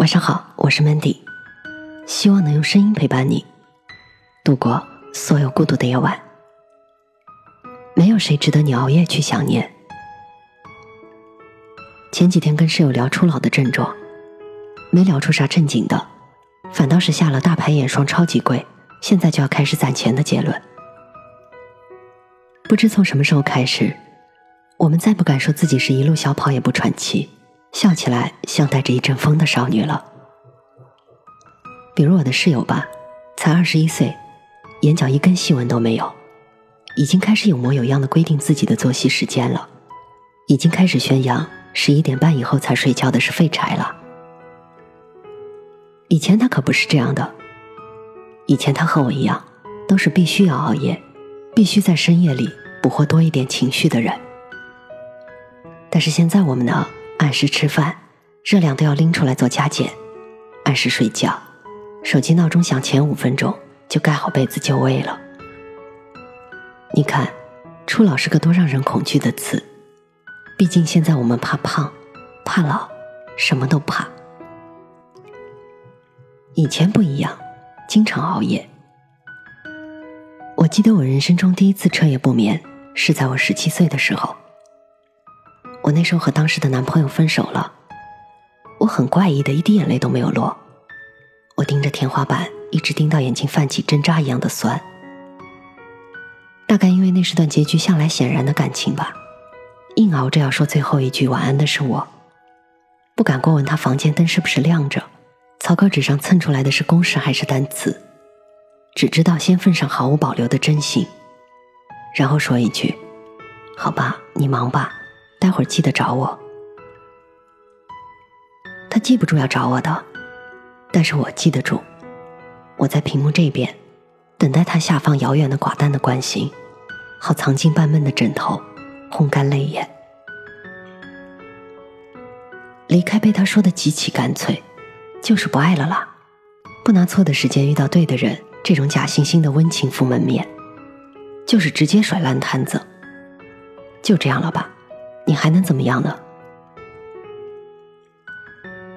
晚上好，我是 Mandy，希望能用声音陪伴你度过所有孤独的夜晚。没有谁值得你熬夜去想念。前几天跟室友聊初老的症状，没聊出啥正经的，反倒是下了大牌眼霜超级贵，现在就要开始攒钱的结论。不知从什么时候开始，我们再不敢说自己是一路小跑也不喘气。笑起来像带着一阵风的少女了。比如我的室友吧，才二十一岁，眼角一根细纹都没有，已经开始有模有样的规定自己的作息时间了，已经开始宣扬十一点半以后才睡觉的是废柴了。以前他可不是这样的，以前他和我一样，都是必须要熬夜，必须在深夜里捕获多一点情绪的人。但是现在我们呢？按时吃饭，热量都要拎出来做加减；按时睡觉，手机闹钟响前五分钟就盖好被子就位了。你看，初老是个多让人恐惧的词。毕竟现在我们怕胖，怕老，什么都怕。以前不一样，经常熬夜。我记得我人生中第一次彻夜不眠，是在我十七岁的时候。我那时候和当时的男朋友分手了，我很怪异的一滴眼泪都没有落，我盯着天花板，一直盯到眼睛泛起针扎一样的酸。大概因为那是段结局向来显然的感情吧，硬熬着要说最后一句晚安的是我，不敢过问他房间灯是不是亮着，草稿纸上蹭出来的是公式还是单词，只知道先奉上毫无保留的真心，然后说一句：“好吧，你忙吧。”待会儿记得找我。他记不住要找我的，但是我记得住。我在屏幕这边，等待他下放遥远的寡淡的关心，好藏进半闷的枕头，烘干泪眼。离开被他说的极其干脆，就是不爱了啦。不拿错的时间遇到对的人，这种假惺惺的温情赴门面，就是直接甩烂摊子。就这样了吧。你还能怎么样呢？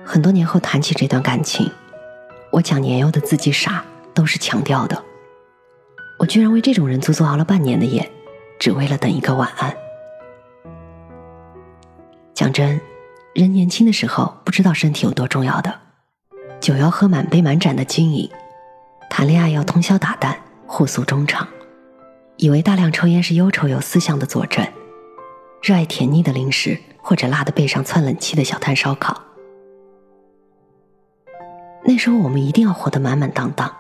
很多年后谈起这段感情，我讲年幼的自己傻，都是强调的。我居然为这种人足足熬了半年的夜，只为了等一个晚安。讲真，人年轻的时候不知道身体有多重要的，酒要喝满杯满盏的经营，谈恋爱要通宵达旦，互诉衷肠，以为大量抽烟是忧愁有思想的佐证。热爱甜腻的零食，或者辣的背上窜冷气的小摊烧烤。那时候我们一定要活得满满当当。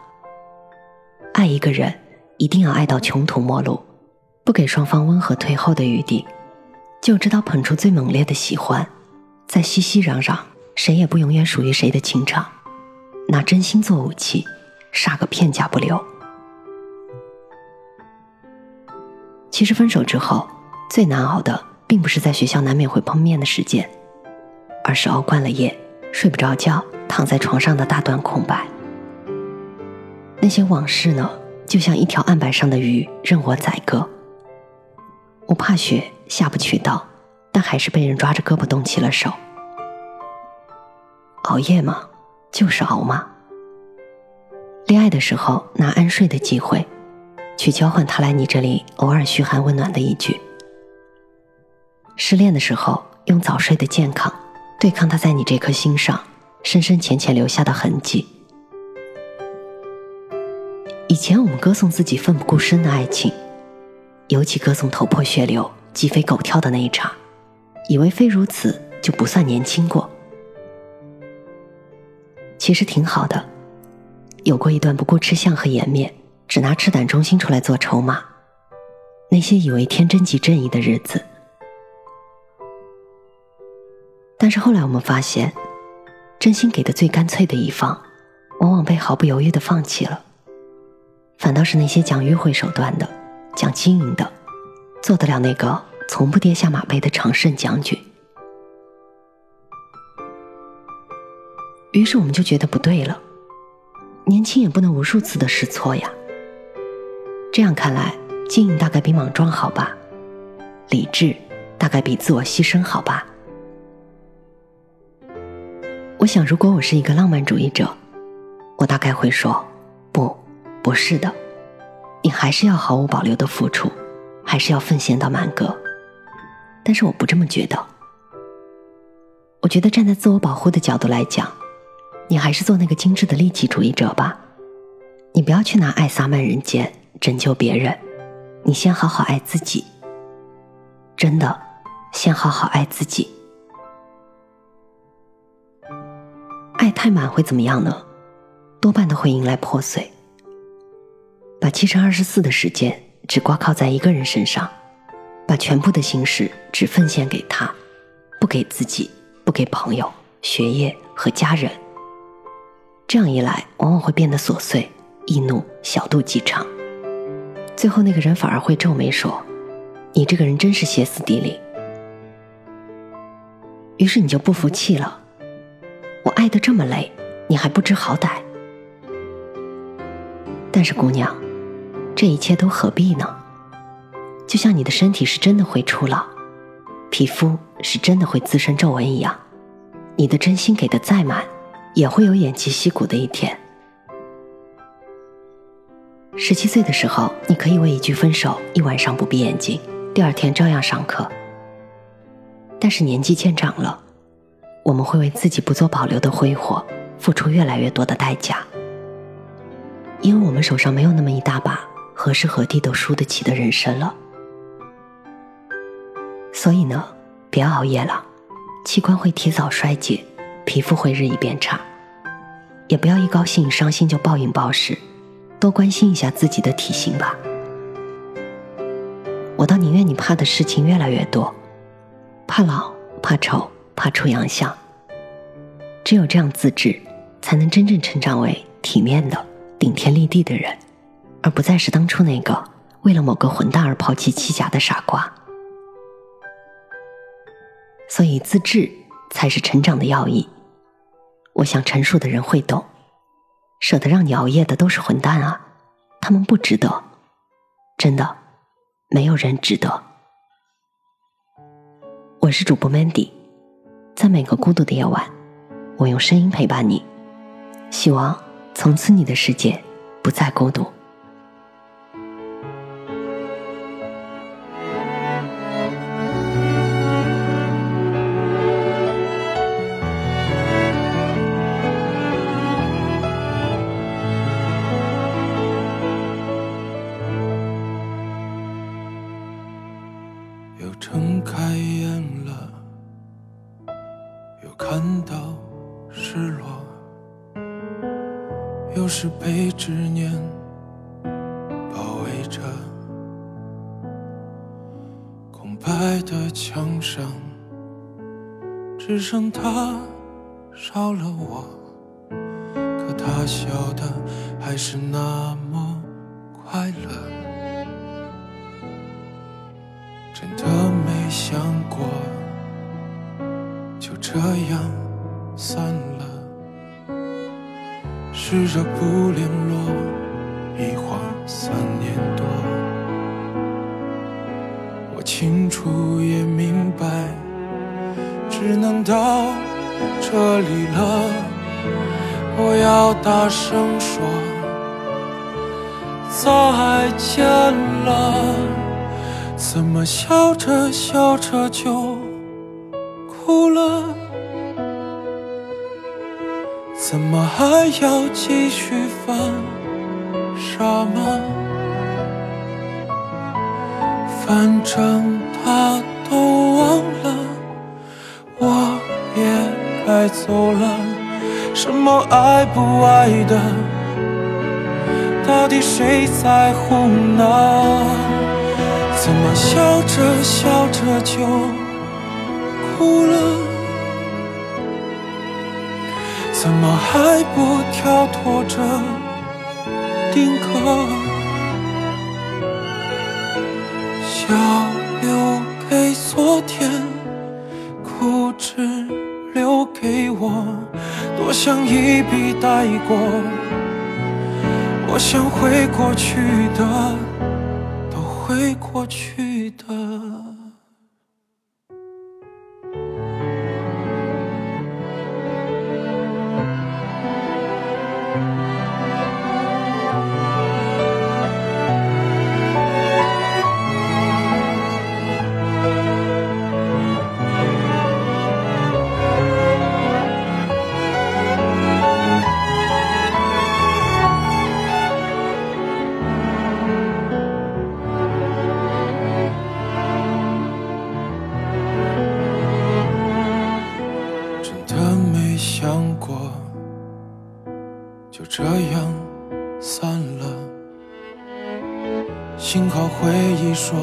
爱一个人，一定要爱到穷途末路，不给双方温和退后的余地，就知道捧出最猛烈的喜欢，在熙熙攘攘、谁也不永远属于谁的情场，拿真心做武器，杀个片甲不留。其实分手之后最难熬的。并不是在学校难免会碰面的时间，而是熬惯了夜，睡不着觉，躺在床上的大段空白。那些往事呢，就像一条案板上的鱼，任我宰割。我怕雪，下不去刀，但还是被人抓着胳膊动起了手。熬夜嘛，就是熬嘛。恋爱的时候，拿安睡的机会，去交换他来你这里偶尔嘘寒问暖的一句。失恋的时候，用早睡的健康对抗他在你这颗心上深深浅浅留下的痕迹。以前我们歌颂自己奋不顾身的爱情，尤其歌颂头破血流、鸡飞狗跳的那一场，以为非如此就不算年轻过。其实挺好的，有过一段不顾吃相和颜面，只拿赤胆忠心出来做筹码，那些以为天真即正义的日子。但是后来我们发现，真心给的最干脆的一方，往往被毫不犹豫的放弃了。反倒是那些讲迂回手段的、讲经营的，做得了那个从不跌下马背的常胜将军。于是我们就觉得不对了，年轻也不能无数次的试错呀。这样看来，经营大概比莽撞好吧，理智大概比自我牺牲好吧。我想，如果我是一个浪漫主义者，我大概会说：不，不是的，你还是要毫无保留的付出，还是要奉献到满格。但是我不这么觉得。我觉得站在自我保护的角度来讲，你还是做那个精致的利己主义者吧。你不要去拿爱洒满人间，拯救别人。你先好好爱自己。真的，先好好爱自己。爱太满会怎么样呢？多半都会迎来破碎。把七乘二十四的时间只挂靠在一个人身上，把全部的心事只奉献给他，不给自己。不给朋友、学业和家人，这样一来，往往会变得琐碎、易怒、小肚鸡肠。最后，那个人反而会皱眉说：“你这个人真是歇斯底里。”于是你就不服气了。爱的这么累，你还不知好歹。但是，姑娘，这一切都何必呢？就像你的身体是真的会出老。皮肤是真的会滋生皱纹一样，你的真心给的再满，也会有偃旗息鼓的一天。十七岁的时候，你可以为一句分手一晚上不闭眼睛，第二天照样上课。但是年纪渐长了，我们会为自己不做保留的挥霍，付出越来越多的代价，因为我们手上没有那么一大把何时何地都输得起的人生了。所以呢，别熬夜了，器官会提早衰竭，皮肤会日益变差。也不要一高兴伤心就暴饮暴食，多关心一下自己的体型吧。我倒宁愿你怕的事情越来越多，怕老，怕丑，怕出洋相。只有这样自制，才能真正成长为体面的、顶天立地的人，而不再是当初那个为了某个混蛋而抛弃妻家的傻瓜。所以自制才是成长的要义。我想成熟的人会懂，舍得让你熬夜的都是混蛋啊，他们不值得，真的，没有人值得。我是主播 Mandy，在每个孤独的夜晚，我用声音陪伴你，希望从此你的世界不再孤独。又是被执念包围着。空白的墙上，只剩他，少了我。可他笑的还是那么快乐。真的没想过就这样散了，试着不联络，一晃三年多。我清楚也明白，只能到这里了。我要大声说再见了。怎么笑着笑着就哭了？怎么还要继续犯傻吗？反正他都忘了，我也该走了。什么爱不爱的，到底谁在乎呢？怎么笑着笑着就哭了？怎么还不跳脱着定格？笑留给昨天，哭只留给我。多想一笔带过，我想回过去的。会过去回忆说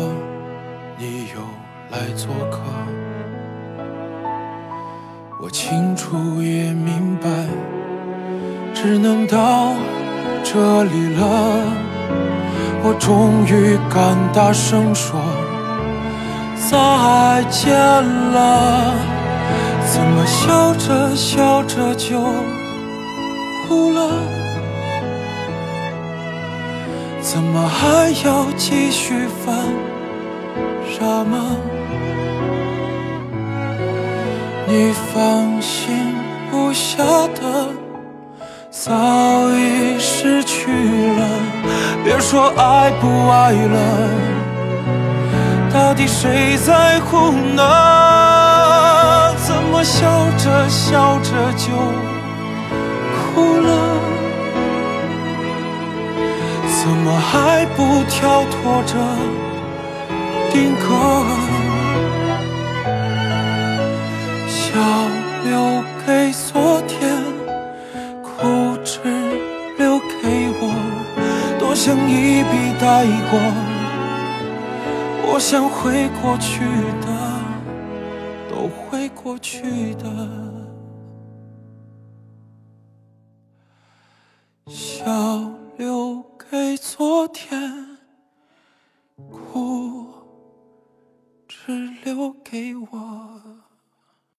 你又来做客，我清楚也明白，只能到这里了。我终于敢大声说再见了，怎么笑着笑着就哭了？怎么还要继续犯傻吗？你放心不下的早已失去了，别说爱不爱了，到底谁在乎呢？怎么笑着笑着就还不跳脱着定格？笑留给昨天，哭只留给我。多想一笔带过，我想会过去的，都会过去的。笑。留给昨天，哭只留给我。